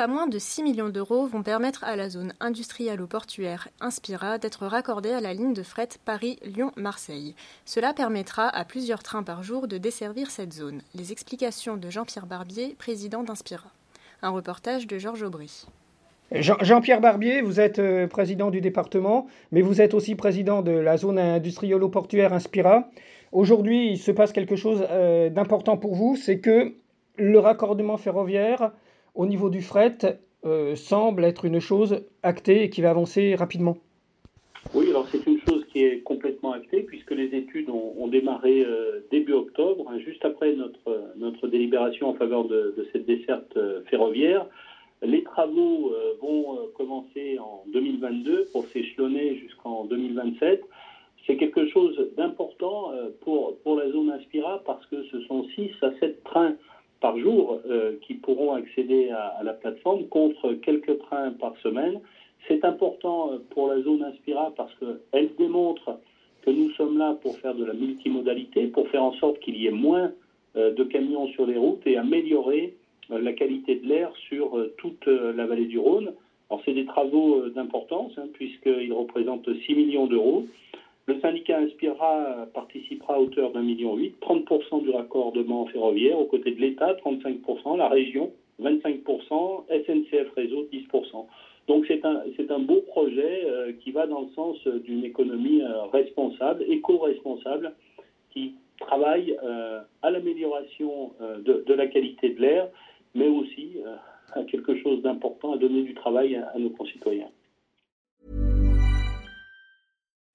Pas moins de 6 millions d'euros vont permettre à la zone industrielle ou portuaire Inspira d'être raccordée à la ligne de fret Paris-Lyon-Marseille. Cela permettra à plusieurs trains par jour de desservir cette zone. Les explications de Jean-Pierre Barbier, président d'Inspira. Un reportage de Georges Aubry. Jean-Pierre Barbier, vous êtes euh, président du département, mais vous êtes aussi président de la zone industrielle-portuaire Inspira. Aujourd'hui, il se passe quelque chose euh, d'important pour vous, c'est que le raccordement ferroviaire au niveau du fret euh, semble être une chose actée et qui va avancer rapidement. Oui, alors c'est une chose qui est complètement actée puisque les études ont, démarré euh, début octobre, hein, juste après notre, notre délibération en faveur de, cette desserte euh, ferroviaire. Les travaux vont commencer en 2022 pour s'échelonner jusqu'en 2027. C'est quelque chose d'important pour, pour la zone Inspira parce que ce sont 6 à 7 trains par jour euh, qui pourront accéder à, la plateforme contre quelques trains par semaine. C'est important euh, pour la zone Inspira parce qu'elle démontre que nous sommes là pour faire de la multimodalité, pour faire en sorte qu'il y ait moins euh, de camions sur les routes et améliorer la qualité de l'air sur toute la vallée du Rhône. Alors c'est des travaux d'importance hein, puisqu'ils représentent 6 millions d'euros. Participera à hauteur d'un million huit, 30% du raccordement ferroviaire aux côtés de l'État, 35%, la région, 25%, SNCF Réseau, 10%. Donc c'est un, un beau projet euh, qui va dans le sens d'une économie euh, responsable, éco-responsable, qui travaille euh, à l'amélioration de, la qualité de l'air, mais aussi à quelque chose d'important, à donner du travail à nos concitoyens.